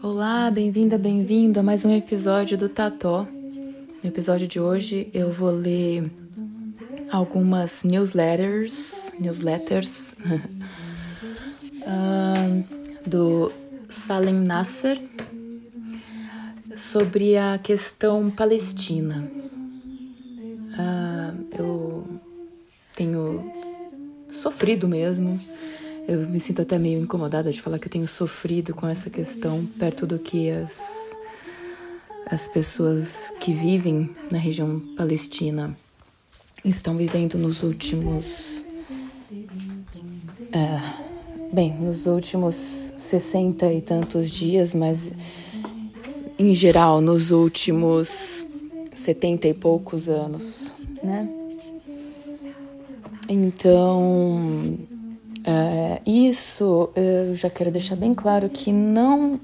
Olá, bem-vinda, bem-vindo a mais um episódio do Tató. No episódio de hoje eu vou ler algumas newsletters, newsletters do Salem Nasser sobre a questão palestina. Uh, eu tenho sofrido mesmo. Eu me sinto até meio incomodada de falar que eu tenho sofrido com essa questão perto do que as, as pessoas que vivem na região palestina estão vivendo nos últimos. É, bem, nos últimos sessenta e tantos dias, mas em geral nos últimos setenta e poucos anos, né? Então, é, isso eu já quero deixar bem claro que não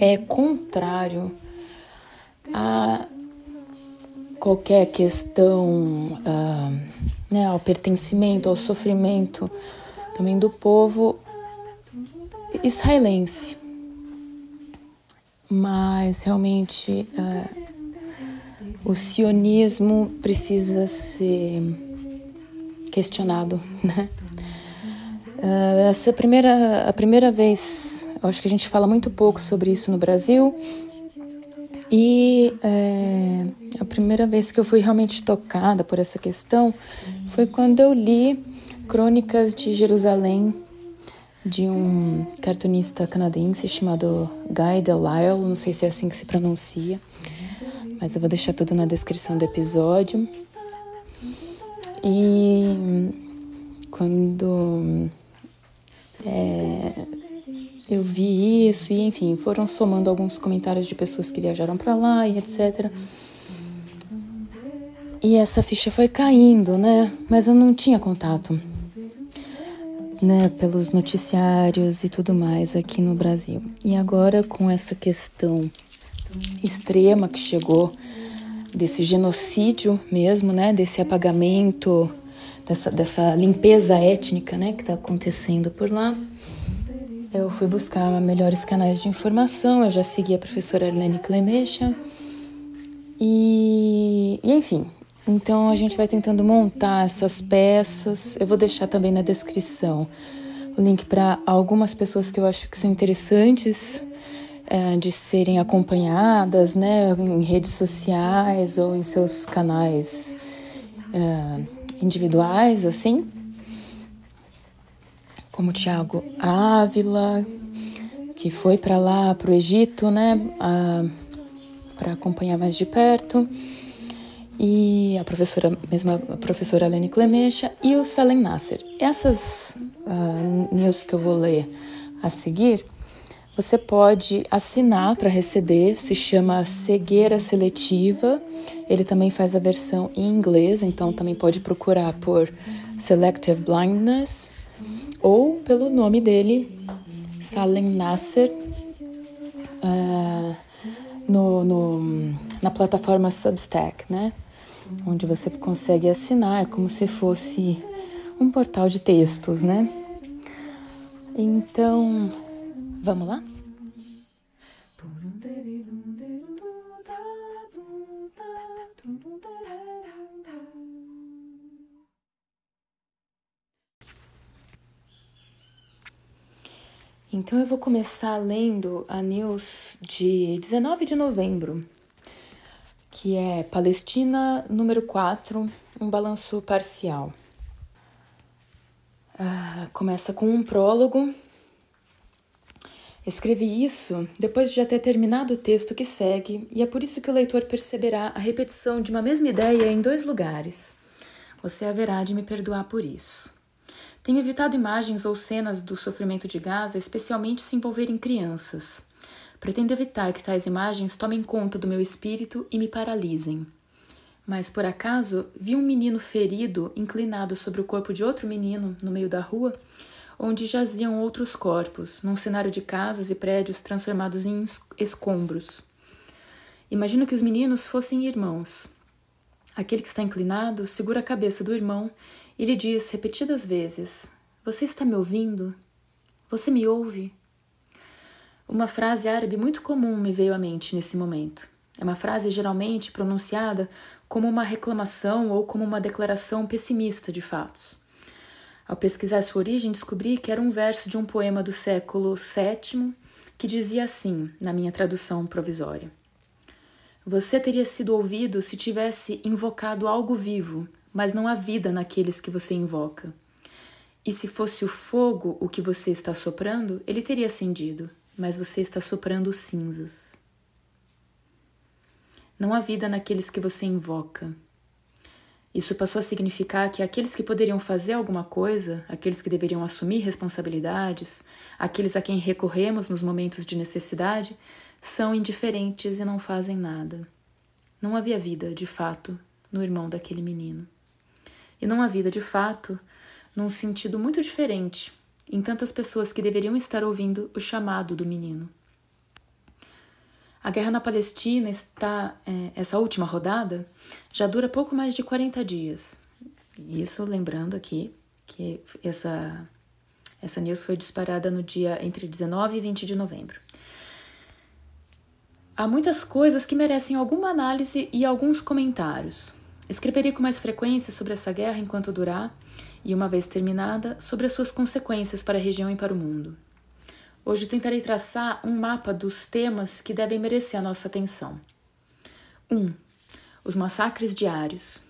é contrário a qualquer questão uh, né, ao pertencimento, ao sofrimento também do povo israelense. Mas realmente uh, o sionismo precisa ser questionado, né? Uh, essa é primeira, a primeira vez, acho que a gente fala muito pouco sobre isso no Brasil, e é, a primeira vez que eu fui realmente tocada por essa questão foi quando eu li Crônicas de Jerusalém de um cartunista canadense chamado Guy Delisle, não sei se é assim que se pronuncia, mas eu vou deixar tudo na descrição do episódio. E quando é, eu vi isso e enfim, foram somando alguns comentários de pessoas que viajaram para lá e etc. E essa ficha foi caindo, né? Mas eu não tinha contato, né, pelos noticiários e tudo mais aqui no Brasil. E agora com essa questão extrema que chegou desse genocídio mesmo, né, desse apagamento, dessa, dessa limpeza étnica, né, que está acontecendo por lá eu fui buscar melhores canais de informação, eu já segui a professora Arlene Clemecha. E, e enfim, então a gente vai tentando montar essas peças. Eu vou deixar também na descrição o link para algumas pessoas que eu acho que são interessantes é, de serem acompanhadas, né, em redes sociais ou em seus canais é, individuais, assim como Tiago Ávila, que foi para lá, para o Egito, né, para acompanhar mais de perto, e a professora, mesma professora Lene Clemecha e o Salem Nasser. Essas uh, news que eu vou ler a seguir, você pode assinar para receber, se chama Cegueira Seletiva. Ele também faz a versão em inglês, então também pode procurar por Selective Blindness ou pelo nome dele, Salem Nasser, uh, no, no, na plataforma Substack, né? Onde você consegue assinar como se fosse um portal de textos, né? Então, vamos lá? Então eu vou começar lendo a news de 19 de novembro, que é Palestina número 4, um balanço parcial. Ah, começa com um prólogo. Escrevi isso depois de já ter terminado o texto que segue, e é por isso que o leitor perceberá a repetição de uma mesma ideia em dois lugares. Você haverá de me perdoar por isso. Tenho evitado imagens ou cenas do sofrimento de Gaza, especialmente se envolverem crianças. Pretendo evitar que tais imagens tomem conta do meu espírito e me paralisem. Mas por acaso vi um menino ferido inclinado sobre o corpo de outro menino no meio da rua, onde jaziam outros corpos, num cenário de casas e prédios transformados em escombros. Imagino que os meninos fossem irmãos. Aquele que está inclinado segura a cabeça do irmão e lhe diz repetidas vezes: Você está me ouvindo? Você me ouve? Uma frase árabe muito comum me veio à mente nesse momento. É uma frase geralmente pronunciada como uma reclamação ou como uma declaração pessimista de fatos. Ao pesquisar sua origem, descobri que era um verso de um poema do século VII que dizia assim, na minha tradução provisória: Você teria sido ouvido se tivesse invocado algo vivo, mas não há vida naqueles que você invoca. E se fosse o fogo o que você está soprando, ele teria acendido, mas você está soprando cinzas. Não há vida naqueles que você invoca. Isso passou a significar que aqueles que poderiam fazer alguma coisa, aqueles que deveriam assumir responsabilidades, aqueles a quem recorremos nos momentos de necessidade, são indiferentes e não fazem nada. Não havia vida, de fato, no irmão daquele menino. E não há vida, de fato, num sentido muito diferente em tantas pessoas que deveriam estar ouvindo o chamado do menino. A guerra na Palestina está, é, essa última rodada, já dura pouco mais de 40 dias. Isso lembrando aqui que essa, essa news foi disparada no dia entre 19 e 20 de novembro. Há muitas coisas que merecem alguma análise e alguns comentários. Escreverei com mais frequência sobre essa guerra enquanto durar e, uma vez terminada, sobre as suas consequências para a região e para o mundo. Hoje tentarei traçar um mapa dos temas que devem merecer a nossa atenção. 1. Um, os massacres diários.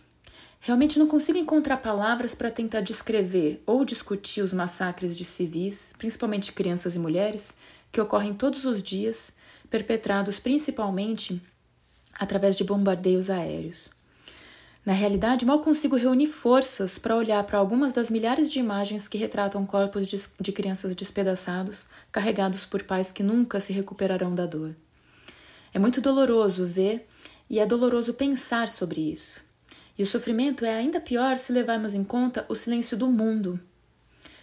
Realmente não consigo encontrar palavras para tentar descrever ou discutir os massacres de civis, principalmente crianças e mulheres, que ocorrem todos os dias, perpetrados principalmente através de bombardeios aéreos. Na realidade, mal consigo reunir forças para olhar para algumas das milhares de imagens que retratam corpos de, de, crianças despedaçados, carregados por pais que nunca se recuperarão da dor. É muito doloroso ver e é doloroso pensar sobre isso. E o sofrimento é ainda pior se levarmos em conta o silêncio do mundo.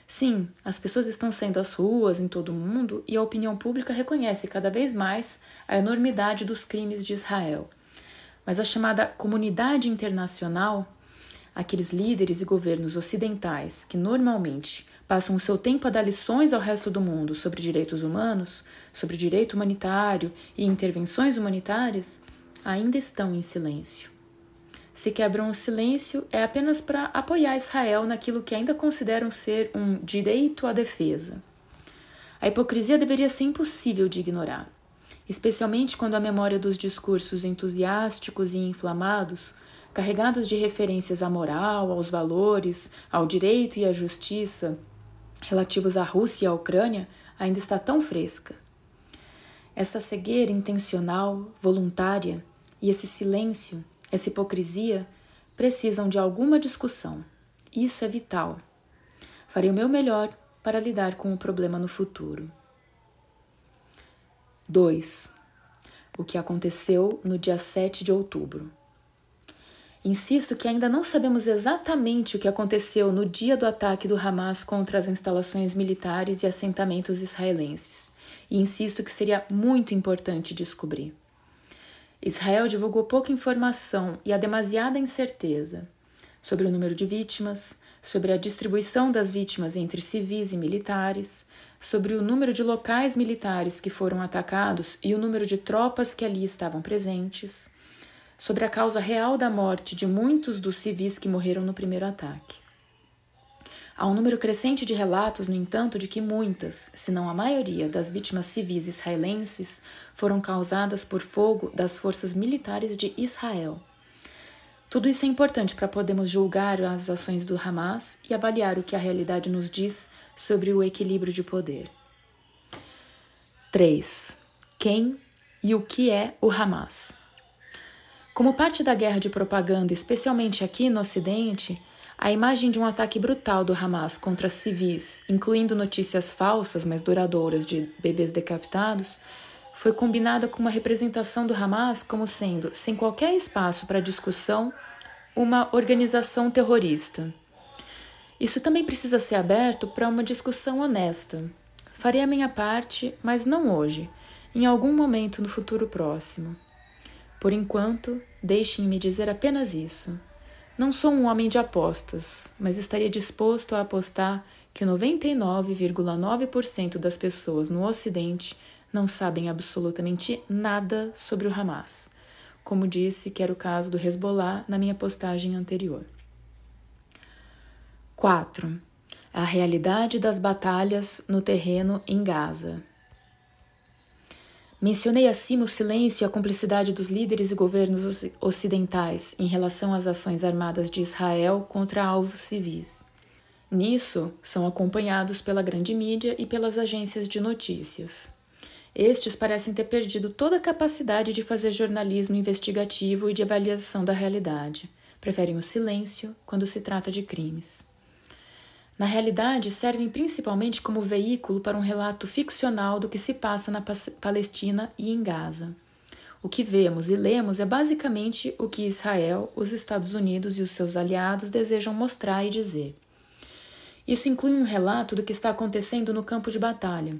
Sim, as pessoas estão saindo às ruas em todo o mundo e a opinião pública reconhece cada vez mais a enormidade dos crimes de Israel mas a chamada comunidade internacional, aqueles líderes e governos ocidentais que normalmente passam o seu tempo a dar lições ao resto do mundo sobre direitos humanos, sobre direito humanitário e intervenções humanitárias, ainda estão em silêncio. Se quebram o silêncio é apenas para apoiar Israel naquilo que ainda consideram ser um direito à defesa. A hipocrisia deveria ser impossível de ignorar especialmente quando a memória dos discursos entusiásticos e inflamados, carregados de referências à moral, aos valores, ao direito e à justiça, relativos à Rússia e à Ucrânia, ainda está tão fresca. Essa cegueira intencional, voluntária, e esse silêncio, essa hipocrisia, precisam de alguma discussão. Isso é vital. Farei o meu melhor para lidar com o problema no futuro. 2. O que aconteceu no dia 7 de outubro. Insisto que ainda não sabemos exatamente o que aconteceu no dia do ataque do Hamas contra as instalações militares e assentamentos israelenses, e insisto que seria muito importante descobrir. Israel divulgou pouca informação e há demasiada incerteza sobre o número de vítimas, sobre a distribuição das vítimas entre civis e militares, sobre o número de locais militares que foram atacados e o número de tropas que ali estavam presentes, sobre a causa real da morte de muitos dos civis que morreram no primeiro ataque. Há um número crescente de relatos, no entanto, de que muitas, se não a maioria, das vítimas civis israelenses foram causadas por fogo das forças militares de Israel. Tudo isso é importante para podermos julgar as ações do Hamas e avaliar o que a realidade nos diz sobre o equilíbrio de poder. 3. Quem e o que é o Hamas? Como parte da guerra de propaganda, especialmente aqui no Ocidente, a imagem de um ataque brutal do Hamas contra civis, incluindo notícias falsas, mas duradouras, de bebês decapitados, foi combinada com uma representação do Hamas como sendo, sem qualquer espaço para discussão, uma organização terrorista. Isso também precisa ser aberto para uma discussão honesta. Farei a minha parte, mas não hoje, em algum momento no futuro próximo. Por enquanto, deixem-me dizer apenas isso. Não sou um homem de apostas, mas estaria disposto a apostar que 99,9% das pessoas no Ocidente não sabem absolutamente nada sobre o Hamas, como disse que era o caso do Hezbollah na minha postagem anterior. 4. A realidade das batalhas no terreno em Gaza. Mencionei acima o silêncio e a cumplicidade dos líderes e governos ocidentais em relação às ações armadas de Israel contra alvos civis. Nisso, são acompanhados pela grande mídia e pelas agências de notícias. Estes parecem ter perdido toda a capacidade de fazer jornalismo investigativo e de avaliação da realidade. Preferem o silêncio quando se trata de crimes na realidade servem principalmente como veículo para um relato ficcional do que se passa na Palestina e em Gaza. O que vemos e lemos é basicamente o que Israel, os Estados Unidos e os seus aliados desejam mostrar e dizer. Isso inclui um relato do que está acontecendo no campo de batalha.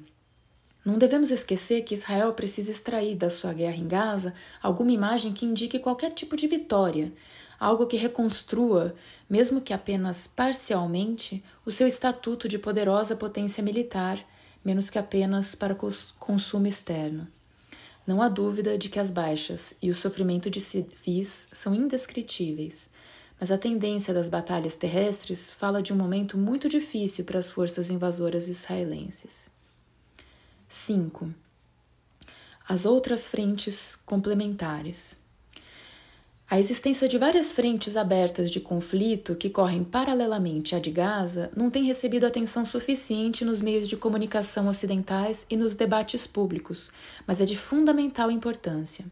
Não devemos esquecer que Israel precisa extrair da sua guerra em Gaza alguma imagem que indique qualquer tipo de vitória, algo que reconstrua, mesmo que apenas parcialmente, o seu estatuto de poderosa potência militar, menos que apenas para consumo externo. Não há dúvida de que as baixas e o sofrimento de civis são indescritíveis, mas a tendência das batalhas terrestres fala de um momento muito difícil para as forças invasoras israelenses. 5. As outras frentes complementares. A existência de várias frentes abertas de conflito que correm paralelamente à de Gaza não tem recebido atenção suficiente nos meios de comunicação ocidentais e nos debates públicos, mas é de fundamental importância.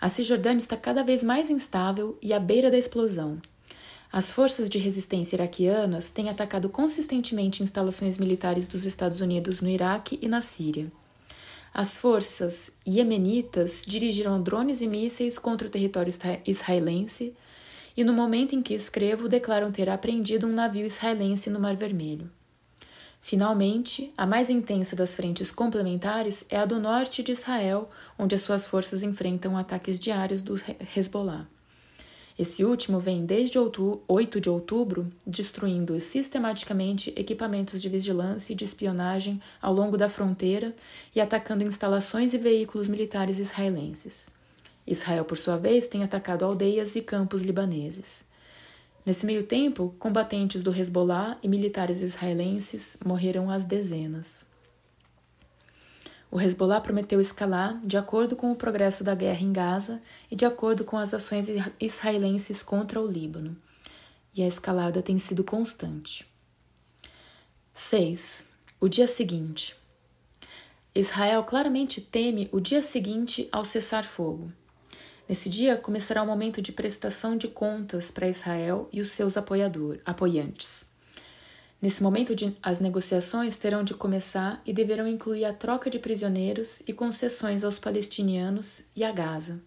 A Cisjordânia está cada vez mais instável e à beira da explosão. As forças de resistência iraquianas têm atacado consistentemente instalações militares dos Estados Unidos no Iraque e na Síria. As forças iemenitas dirigiram drones e mísseis contra o território israelense e, no momento em que escrevo, declaram ter apreendido um navio israelense no Mar Vermelho. Finalmente, a mais intensa das frentes complementares é a do norte de Israel, onde as suas forças enfrentam ataques diários do Hezbollah. Esse último vem desde 8 de outubro destruindo sistematicamente equipamentos de vigilância e de espionagem ao longo da fronteira e atacando instalações e veículos militares israelenses. Israel, por sua vez, tem atacado aldeias e campos libaneses. Nesse meio tempo, combatentes do Hezbollah e militares israelenses morreram às dezenas. O Hezbollah prometeu escalar de acordo com o progresso da guerra em Gaza e de acordo com as ações israelenses contra o Líbano. E a escalada tem sido constante. 6. O dia seguinte. Israel claramente teme o dia seguinte ao cessar-fogo. Nesse dia começará o momento de prestação de contas para Israel e os seus apoiador, apoiantes. Nesse momento, de, as negociações terão de começar e deverão incluir a troca de prisioneiros e concessões aos palestinianos e a Gaza.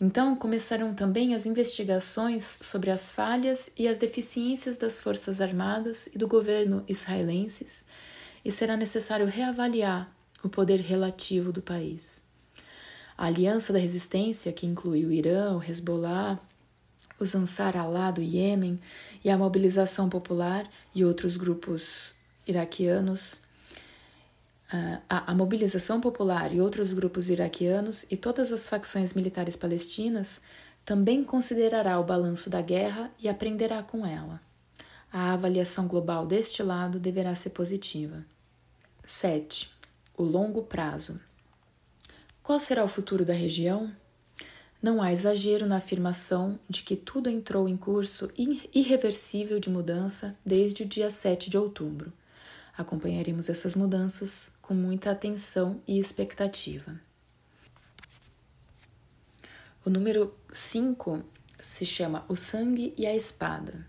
Então começarão também as investigações sobre as falhas e as deficiências das Forças Armadas e do governo israelenses, e será necessário reavaliar o poder relativo do país. A Aliança da Resistência, que inclui o Irã, o Hezbollah, os Ansar Allah do Iêmen e a Mobilização Popular e outros grupos iraquianos, a, a Mobilização Popular e outros grupos iraquianos e todas as facções militares palestinas também considerará o balanço da guerra e aprenderá com ela. A avaliação global deste lado deverá ser positiva. 7. O longo prazo. Qual será o futuro da região? Não há exagero na afirmação de que tudo entrou em curso irreversível de mudança desde o dia 7 de outubro. Acompanharemos essas mudanças com muita atenção e expectativa. O número 5 se chama O Sangue e a Espada.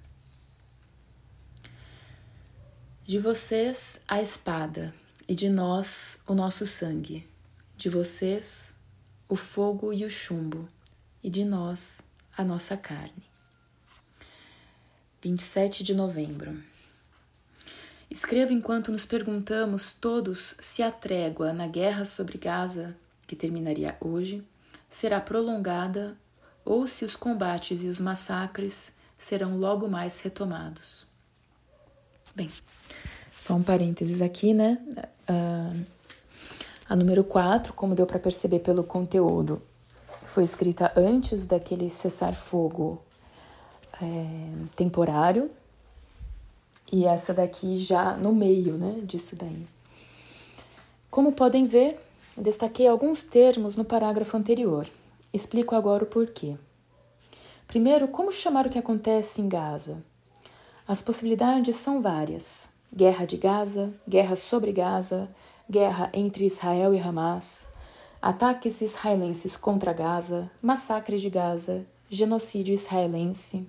De vocês a espada, e de nós o nosso sangue. De vocês o fogo e o chumbo e de nós a nossa carne. 27 de novembro. Escreva enquanto nos perguntamos todos se a trégua na guerra sobre Gaza, que terminaria hoje, será prolongada ou se os combates e os massacres serão logo mais retomados. Bem, só um parênteses aqui, né? Uh, a número 4, como deu para perceber pelo conteúdo, foi escrita antes daquele cessar-fogo é, temporário e essa daqui já no meio né, disso daí. Como podem ver, destaquei alguns termos no parágrafo anterior. Explico agora o porquê. Primeiro, como chamar o que acontece em Gaza? As possibilidades são várias: guerra de Gaza, guerra sobre Gaza, guerra entre Israel e Hamas, ataques israelenses contra Gaza, massacre de Gaza, genocídio israelense,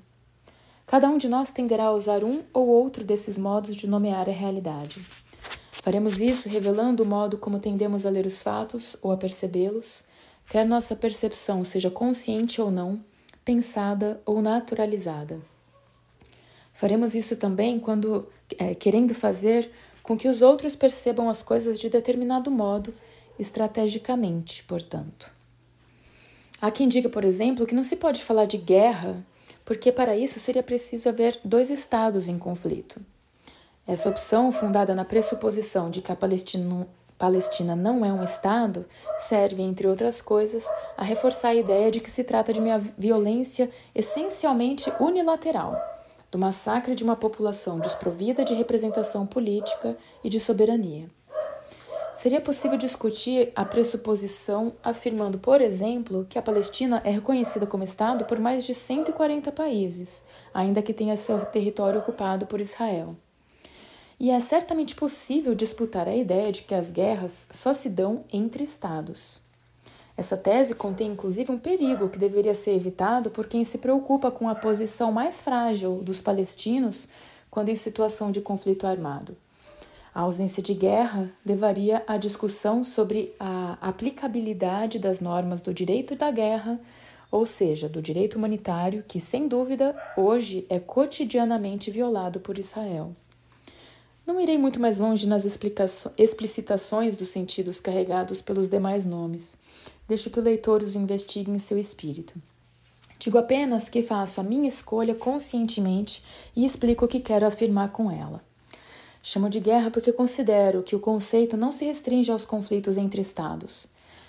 Cada um de nós tenderá a usar um ou outro desses modos de nomear a realidade. Faremos isso revelando o modo como tendemos a ler os fatos ou a percebê-los, quer nossa percepção seja consciente ou não, pensada ou naturalizada. Faremos isso também quando é, querendo fazer com que os outros percebam as coisas de determinado modo, estrategicamente, portanto. Há quem diga, por exemplo, que não se pode falar de guerra porque para isso seria preciso haver dois estados em conflito. Essa opção, fundada na pressuposição de que a Palestina, Palestina não é um Estado, serve, entre outras coisas, a reforçar a ideia de que se trata de uma violência essencialmente unilateral, do massacre de uma população desprovida de representação política e de soberania. Seria possível discutir a pressuposição afirmando, por exemplo, que a Palestina é reconhecida como Estado por mais de 140 países, ainda que tenha seu território ocupado por Israel. E é certamente possível disputar a ideia de que as guerras só se dão entre Estados. Essa tese contém inclusive um perigo que deveria ser evitado por quem se preocupa com a posição mais frágil dos palestinos quando em situação de conflito armado. A ausência de guerra levaria à discussão sobre a aplicabilidade das normas do direito da guerra, ou seja, do direito humanitário, que, sem dúvida, hoje é cotidianamente violado por Israel. Não irei muito mais longe nas explicitações dos sentidos carregados pelos demais nomes. Deixo que o leitor os investigue em seu espírito. Digo apenas que faço a minha escolha conscientemente e explico o que quero afirmar com ela. Chamo de guerra porque considero que o conceito não se restringe aos conflitos entre Estados.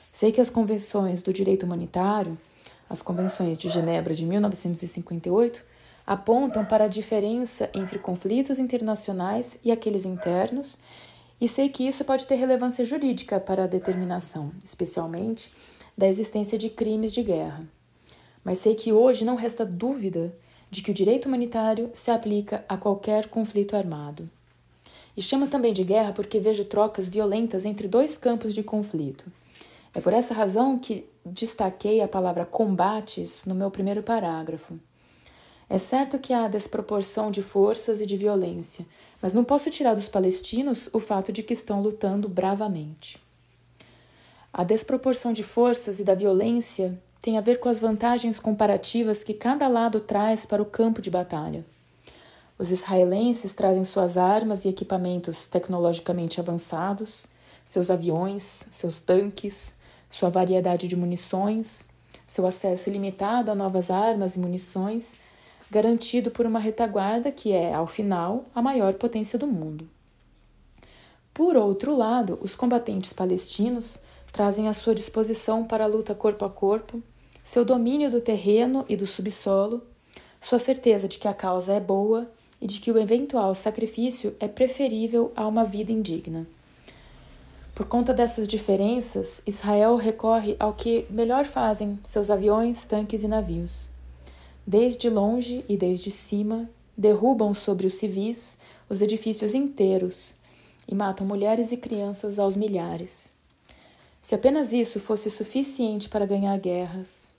Sei que as convenções do direito humanitário, as convenções de Genebra de 1958, apontam para a diferença entre conflitos internacionais e aqueles internos, e sei que isso pode ter relevância jurídica para a determinação, especialmente da existência de crimes de guerra. Mas sei que hoje não resta dúvida de que o direito humanitário se aplica a qualquer conflito armado. E chamo também de guerra porque vejo trocas violentas entre dois campos de conflito. É por essa razão que destaquei a palavra combates no meu primeiro parágrafo. É certo que há desproporção de forças e de violência, mas não posso tirar dos palestinos o fato de que estão lutando bravamente. A desproporção de forças e da violência tem a ver com as vantagens comparativas que cada lado traz para o campo de batalha. Os israelenses trazem suas armas e equipamentos tecnologicamente avançados, seus aviões, seus tanques, sua variedade de munições, seu acesso ilimitado a novas armas e munições, garantido por uma retaguarda que é, ao final, a maior potência do mundo. Por outro lado, os combatentes palestinos trazem à sua disposição para a luta corpo a corpo seu domínio do terreno e do subsolo, sua certeza de que a causa é boa e de que o eventual sacrifício é preferível a uma vida indigna. Por conta dessas diferenças, Israel recorre ao que melhor fazem seus aviões, tanques e navios. Desde longe e desde cima, derrubam sobre os civis os edifícios inteiros e matam mulheres e crianças aos milhares. Se apenas isso fosse suficiente para ganhar guerras,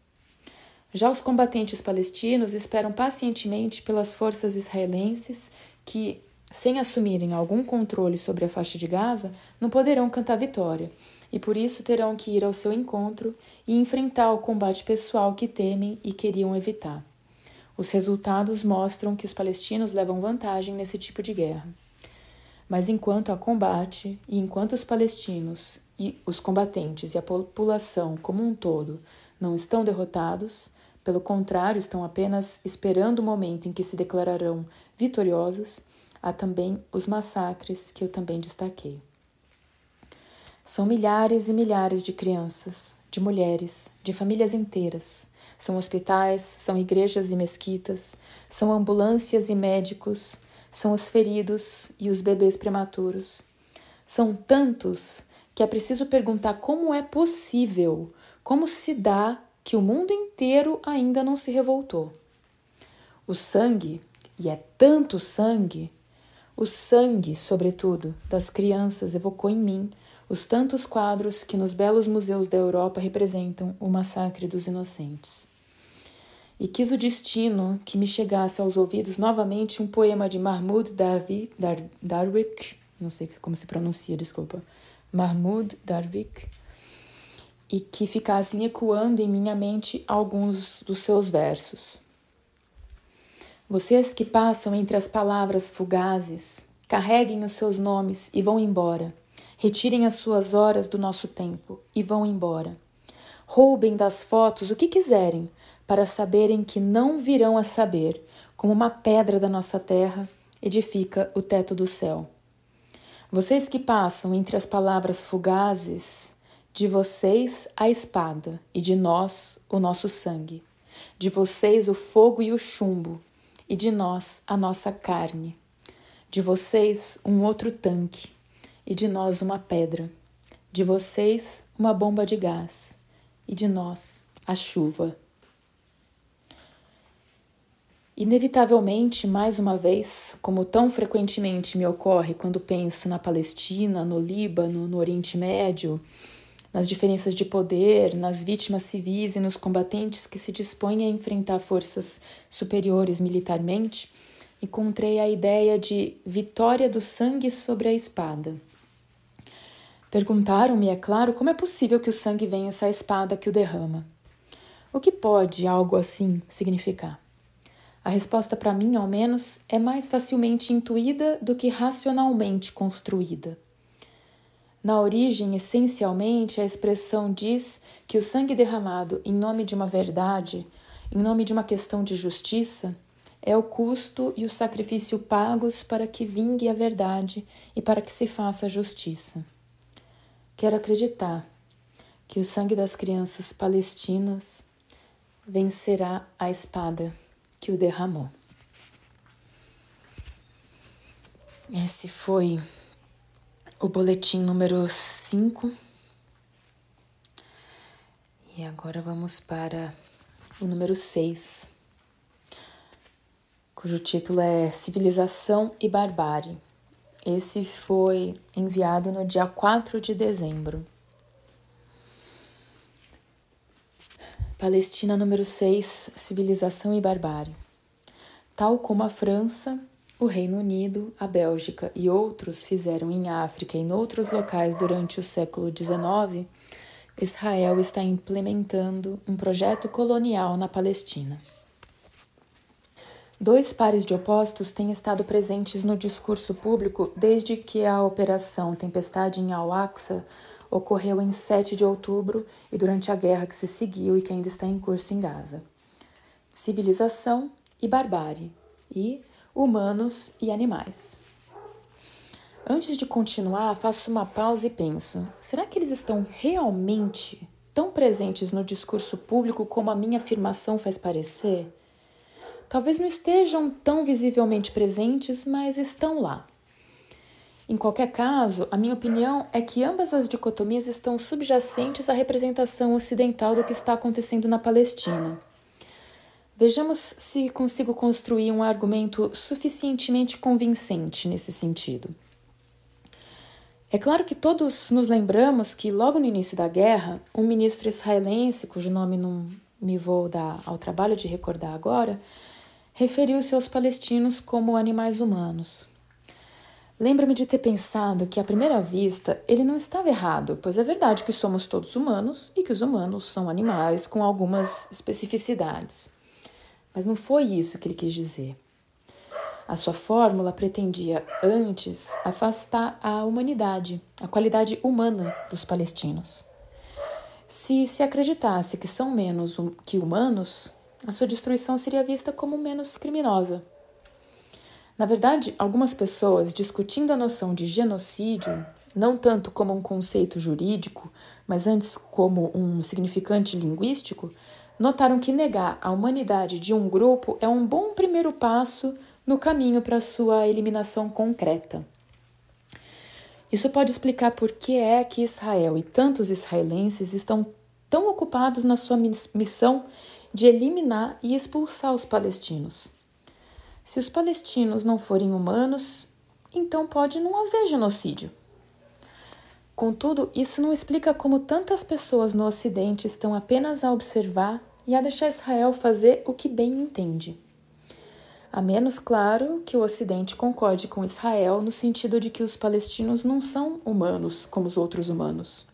já os combatentes palestinos esperam pacientemente pelas forças israelenses que, sem assumirem algum controle sobre a faixa de Gaza, não poderão cantar vitória e por isso terão que ir ao seu encontro e enfrentar o combate pessoal que temem e queriam evitar. Os resultados mostram que os palestinos levam vantagem nesse tipo de guerra. Mas enquanto há combate e enquanto os palestinos e os combatentes e a população como um todo não estão derrotados, pelo contrário, estão apenas esperando o momento em que se declararão vitoriosos, há também os massacres que eu também destaquei. São milhares e milhares de crianças, de mulheres, de famílias inteiras. São hospitais, são igrejas e mesquitas, são ambulâncias e médicos, são os feridos e os bebês prematuros. São tantos que é preciso perguntar como é possível, como se dá que o mundo inteiro ainda não se revoltou. O sangue, e é tanto sangue, o sangue, sobretudo, das crianças evocou em mim os tantos quadros que nos belos museus da Europa representam o massacre dos inocentes. E quis o destino que me chegasse aos ouvidos novamente um poema de Mahmoud Darwi, Dar, Darwik, não sei como se pronuncia, desculpa, Mahmoud Darwik, e que ficassem ecoando em minha mente alguns dos seus versos. Vocês que passam entre as palavras fugazes, carreguem os seus nomes e vão embora Retirem as suas horas do nosso tempo e vão embora. Roubem das fotos o que quiserem, para saberem que não virão a saber, como uma pedra da nossa terra edifica o teto do céu. Vocês que passam entre as palavras fugazes, de vocês a espada, e de nós o nosso sangue. De vocês o fogo e o chumbo, e de nós a nossa carne. De vocês um outro tanque, e de nós uma pedra, de vocês uma bomba de gás, e de nós a chuva. Inevitavelmente, mais uma vez, como tão frequentemente me ocorre quando penso na Palestina, no Líbano, no Oriente Médio, nas diferenças de poder, nas vítimas civis e nos combatentes que se dispõem a enfrentar forças superiores militarmente, encontrei a ideia de vitória do sangue sobre a espada. Perguntaram-me, é claro, como é possível que o sangue venha essa espada que o derrama. O que pode algo assim significar? A resposta para mim, ao menos, é mais facilmente intuída do que racionalmente construída. Na origem, essencialmente, a expressão diz que o sangue derramado em nome de uma verdade, em nome de uma questão de justiça, é o custo e o sacrifício pagos para que vingue a verdade e para que se faça justiça. Quero acreditar que o sangue das crianças palestinas vencerá a espada que o derramou. Esse foi o boletim número 5. E agora vamos para o número 6, cujo título é Civilização e Barbárie. Esse foi enviado no dia 4 de dezembro. Palestina número 6 Civilização e Barbárie. Tal como a França, o Reino Unido, a Bélgica e outros fizeram em África e em outros locais durante o século XIX, Israel está implementando um projeto colonial na Palestina. Dois pares de opostos têm estado presentes no discurso público desde que a Operação Tempestade em Al-Aqsa ocorreu em 7 de outubro e durante a guerra que se seguiu e que ainda está em curso em Gaza. Civilização e barbárie, e humanos e animais. Antes de continuar, faço uma pausa e penso: será que eles estão realmente tão presentes no discurso público como a minha afirmação faz parecer? Talvez não estejam tão visivelmente presentes, mas estão lá. Em qualquer caso, a minha opinião é que ambas as dicotomias estão subjacentes à representação ocidental do que está acontecendo na Palestina. Vejamos se consigo construir um argumento suficientemente convincente nesse sentido. É claro que todos nos lembramos que, logo no início da guerra, um ministro israelense, cujo nome não me vou dar ao trabalho de recordar agora, referiu-se aos palestinos como animais humanos. Lembra-me de ter pensado que, à primeira vista, ele não estava errado, pois é verdade que somos todos humanos e que os humanos são animais com algumas especificidades. Mas não foi isso que ele quis dizer. A sua fórmula pretendia antes afastar a humanidade, a qualidade humana dos palestinos. Se se acreditasse que são menos que humanos, a sua destruição seria vista como menos criminosa. Na verdade, algumas pessoas, discutindo a noção de genocídio, não tanto como um conceito jurídico, mas antes como um significante linguístico, notaram que negar a humanidade de um grupo é um bom primeiro passo no caminho para sua eliminação concreta. Isso pode explicar por que é que Israel e tantos israelenses estão tão ocupados na sua missão de eliminar e expulsar os palestinos. Se os palestinos não forem humanos, então pode não haver genocídio. Contudo, isso não explica como tantas pessoas no Ocidente estão apenas a observar e a deixar Israel fazer o que bem entende. A menos, claro, que o Ocidente concorde com Israel no sentido de que os palestinos não são humanos como os outros humanos.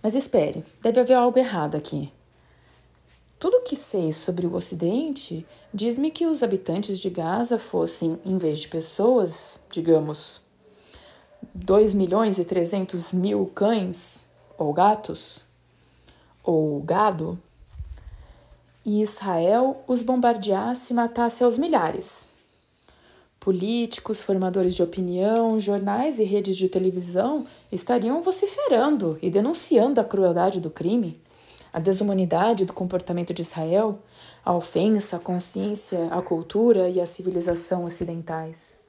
Mas espere, deve haver algo errado aqui. Tudo o que sei sobre o Ocidente diz-me que os habitantes de Gaza fossem, em vez de pessoas, digamos, 2 milhões e 300 mil cães ou gatos, ou gado, e Israel os bombardeasse e matasse aos milhares. Políticos, formadores de opinião, jornais e redes de televisão estariam vociferando e denunciando a crueldade do crime a desumanidade do comportamento de Israel, a ofensa à consciência, à cultura e à civilização ocidentais.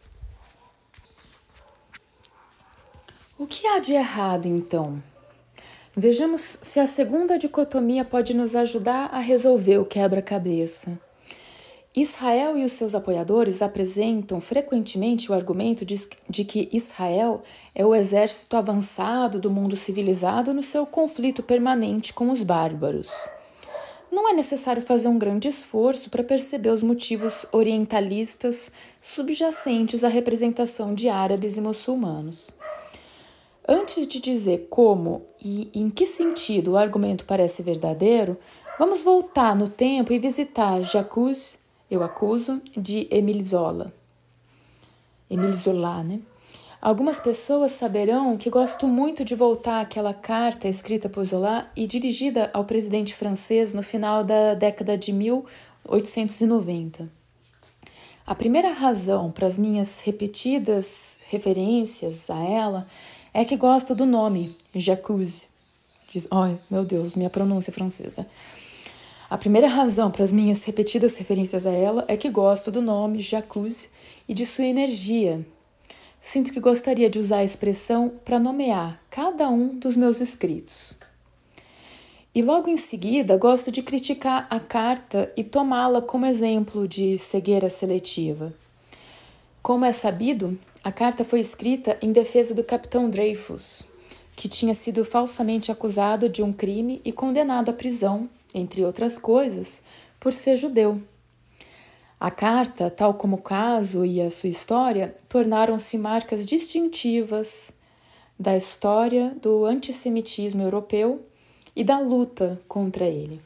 O que há de errado, então? Vejamos se a segunda dicotomia pode nos ajudar a resolver o quebra-cabeça. Israel e os seus apoiadores apresentam frequentemente o argumento de, que Israel é o exército avançado do mundo civilizado no seu conflito permanente com os bárbaros. Não é necessário fazer um grande esforço para perceber os motivos orientalistas subjacentes à representação de árabes e muçulmanos. Antes de dizer como e em que sentido o argumento parece verdadeiro, vamos voltar no tempo e visitar Jacques eu acuso de Emile Zola. Emile Zola, né? Algumas pessoas saberão que gosto muito de voltar àquela carta escrita por Zola e dirigida ao presidente francês no final da década de 1890. A primeira razão para as minhas repetidas referências a ela é que gosto do nome, Jacuzzi. Diz, oh, meu Deus, minha pronúncia francesa. A primeira razão para as minhas repetidas referências a ela é que gosto do nome Jacuzzi e de sua energia. Sinto que gostaria de usar a expressão para nomear cada um dos meus escritos. E logo em seguida, gosto de criticar a carta e tomá-la como exemplo de cegueira seletiva. Como é sabido, a carta foi escrita em defesa do capitão Dreyfus, que tinha sido falsamente acusado de um crime e condenado à prisão entre outras coisas, por ser judeu. A carta, tal como o caso e a sua história, tornaram-se marcas distintivas da história do antissemitismo europeu e da luta contra ele.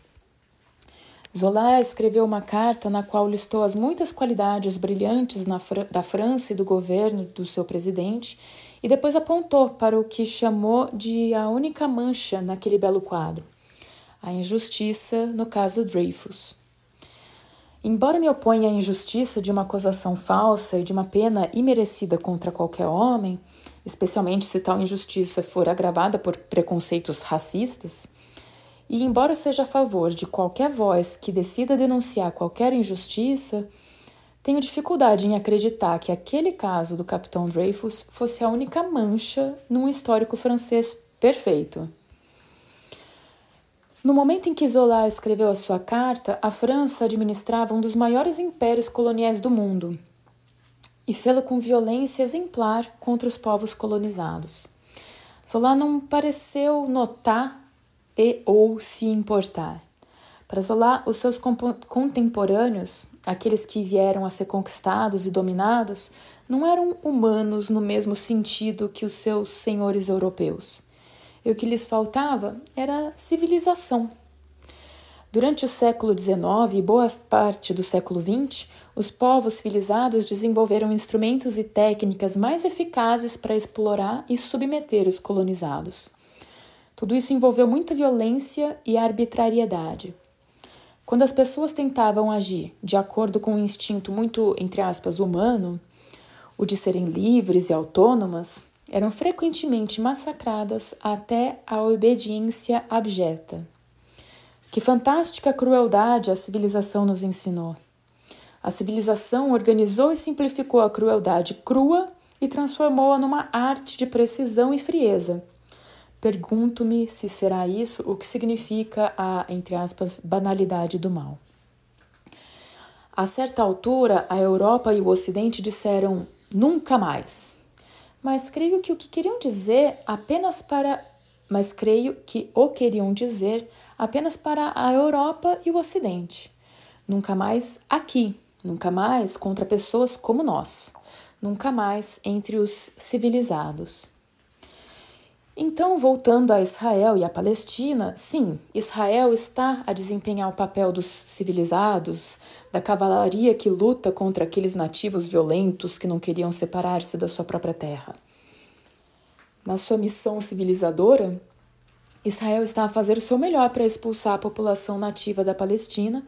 Zola escreveu uma carta na qual listou as muitas qualidades brilhantes da França e do governo do seu presidente e depois apontou para o que chamou de a única mancha naquele belo quadro a injustiça no caso Dreyfus. Embora me oponha à injustiça de uma acusação falsa e de uma pena imerecida contra qualquer homem, especialmente se tal injustiça for agravada por preconceitos racistas, e embora seja a favor de qualquer voz que decida denunciar qualquer injustiça, tenho dificuldade em acreditar que aquele caso do capitão Dreyfus fosse a única mancha num histórico francês perfeito. No momento em que Zola escreveu a sua carta, a França administrava um dos maiores impérios coloniais do mundo e fê-lo com violência exemplar contra os povos colonizados. Zola não pareceu notar e ou se importar. Para Zola, os seus contemporâneos, aqueles que vieram a ser conquistados e dominados, não eram humanos no mesmo sentido que os seus senhores europeus e o que lhes faltava era civilização. Durante o século XIX e boa parte do século XX, os povos civilizados desenvolveram instrumentos e técnicas mais eficazes para explorar e submeter os colonizados. Tudo isso envolveu muita violência e arbitrariedade. Quando as pessoas tentavam agir de acordo com um instinto muito, entre aspas, humano, o de serem livres e autônomas, eram frequentemente massacradas até a obediência abjeta. Que fantástica crueldade a civilização nos ensinou! A civilização organizou e simplificou a crueldade crua e transformou-a numa arte de precisão e frieza. Pergunto-me se será isso o que significa a, entre aspas, banalidade do mal. A certa altura, a Europa e o Ocidente disseram nunca mais. Mas creio que o que queriam dizer apenas para mas creio que o queriam dizer apenas para a Europa e o Ocidente. Nunca mais aqui, nunca mais contra pessoas como nós, nunca mais entre os civilizados. Então, voltando a Israel e a Palestina, sim, Israel está a desempenhar o papel dos civilizados, da cavalaria que luta contra aqueles nativos violentos que não queriam separar-se da sua própria terra. Na sua missão civilizadora, Israel está a fazer o seu melhor para expulsar a população nativa da Palestina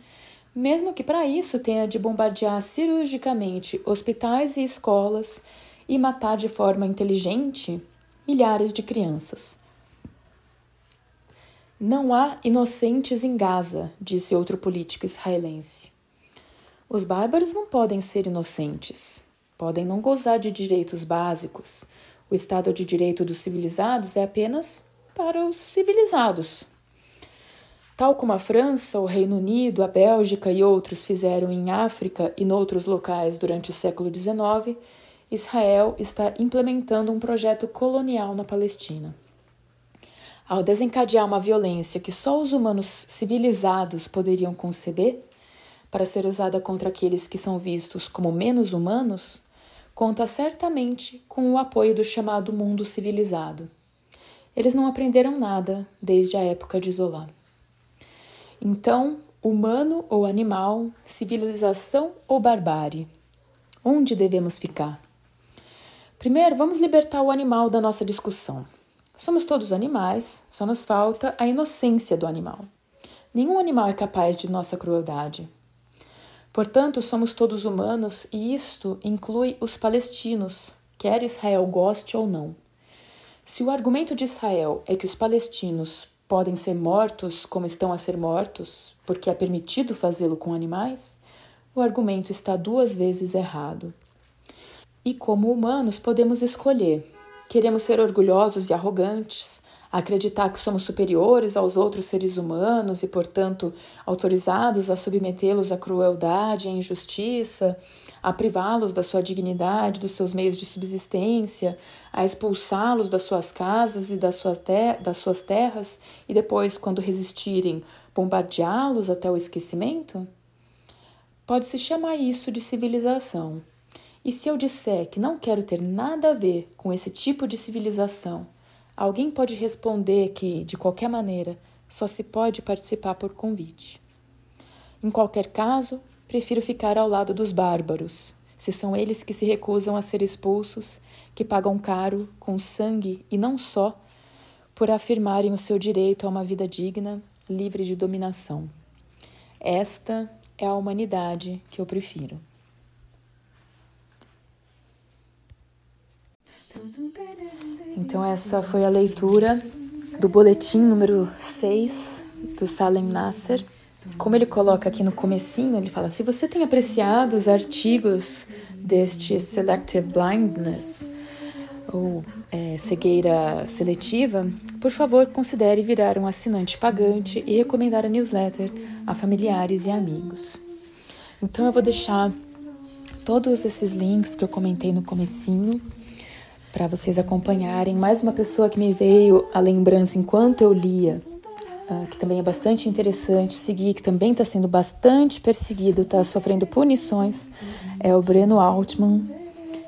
mesmo que para isso tenha de bombardear cirurgicamente hospitais e escolas e matar de forma inteligente milhares de crianças. Não há inocentes em Gaza, disse outro político israelense. Os bárbaros não podem ser inocentes. Podem não gozar de direitos básicos. O Estado de Direito dos civilizados é apenas para os civilizados, Tal como a França, o Reino Unido, a Bélgica e outros fizeram em África e noutros locais durante o século XIX, Israel está implementando um projeto colonial na Palestina. Ao desencadear uma violência que só os humanos civilizados poderiam conceber, para ser usada contra aqueles que são vistos como menos humanos, conta certamente com o apoio do chamado mundo civilizado. Eles não aprenderam nada desde a época de Zola. Então, humano ou animal, civilização ou barbárie? Onde devemos ficar? Primeiro, vamos libertar o animal da nossa discussão. Somos todos animais, só nos falta a inocência do animal. Nenhum animal é capaz de nossa crueldade. Portanto, somos todos humanos e isto inclui os palestinos, quer Israel goste ou não. Se o argumento de Israel é que os palestinos podem ser mortos como estão a ser mortos, porque é permitido fazê-lo com animais, o argumento está duas vezes errado. E como humanos podemos escolher. Queremos ser orgulhosos e arrogantes, acreditar que somos superiores aos outros seres humanos e, portanto, autorizados a submetê-los à crueldade e à injustiça, a privá-los da sua dignidade, dos seus meios de subsistência, a expulsá-los das suas casas e das suas, das suas terras e depois, quando resistirem, bombardeá-los até o esquecimento? Pode-se chamar isso de civilização. E se eu disser que não quero ter nada a ver com esse tipo de civilização, alguém pode responder que, de qualquer maneira, só se pode participar por convite. Em qualquer caso, Prefiro ficar ao lado dos bárbaros, se são eles que se recusam a ser expulsos, que pagam caro, com sangue e não só, por afirmarem o seu direito a uma vida digna, livre de dominação. Esta é a humanidade que eu prefiro. Então, essa foi a leitura do boletim número 6 do Salem Nasser como ele coloca aqui no comecinho, ele fala: se você tem apreciado os artigos deste Selective Blindness, ou é, cegueira seletiva, por favor considere virar um assinante pagante e recomendar a newsletter a familiares e amigos. Então eu vou deixar todos esses links que eu comentei no comecinho para vocês acompanharem. Mais uma pessoa que me veio a lembrança enquanto eu lia uh, que também é bastante interessante seguir, que também está sendo bastante perseguido, está sofrendo punições, é o Breno Altman,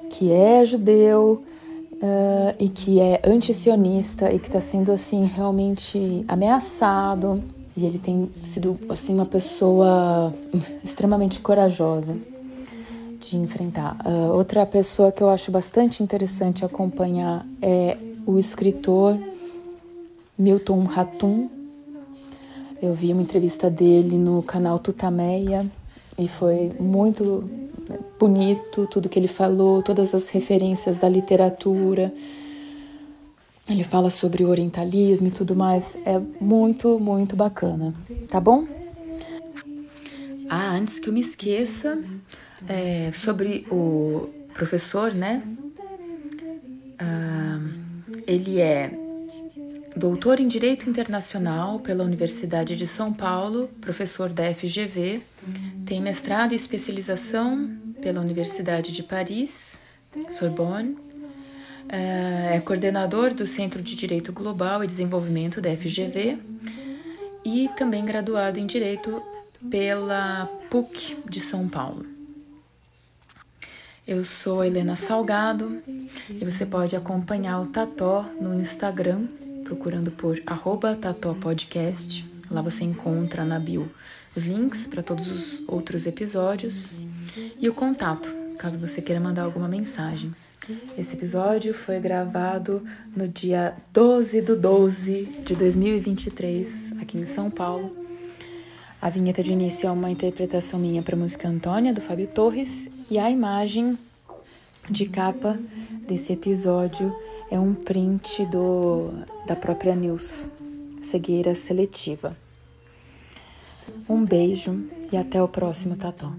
que é judeu uh, e que é antisionista e que está sendo assim realmente ameaçado. E ele tem sido assim uma pessoa extremamente corajosa. De enfrentar. Uh, outra pessoa que eu acho bastante interessante acompanhar é o escritor Milton Ratum. Eu vi uma entrevista dele no canal Tutameia e foi muito bonito tudo que ele falou, todas as referências da literatura. Ele fala sobre o orientalismo e tudo mais. É muito, muito bacana, tá bom? Ah, antes que eu me esqueça, é, sobre o professor, né? Ah, ele é doutor em Direito Internacional pela Universidade de São Paulo, professor da FGV, tem mestrado e especialização pela Universidade de Paris, Sorbonne, ah, é coordenador do Centro de Direito Global e Desenvolvimento da FGV e também graduado em Direito pela PUC de São Paulo. Eu sou Helena Salgado e você pode acompanhar o Tató no Instagram, procurando por arroba Tató Podcast. Lá você encontra na bio os links para todos os outros episódios e o contato, caso você queira mandar alguma mensagem. Esse episódio foi gravado no dia 12 do 12 de 2023, aqui em São Paulo. A vinheta de início é uma interpretação minha para a música Antônia, do Fábio Torres, e a imagem de capa desse episódio é um print do, da própria News, cegueira seletiva. Um beijo e até o próximo Tató.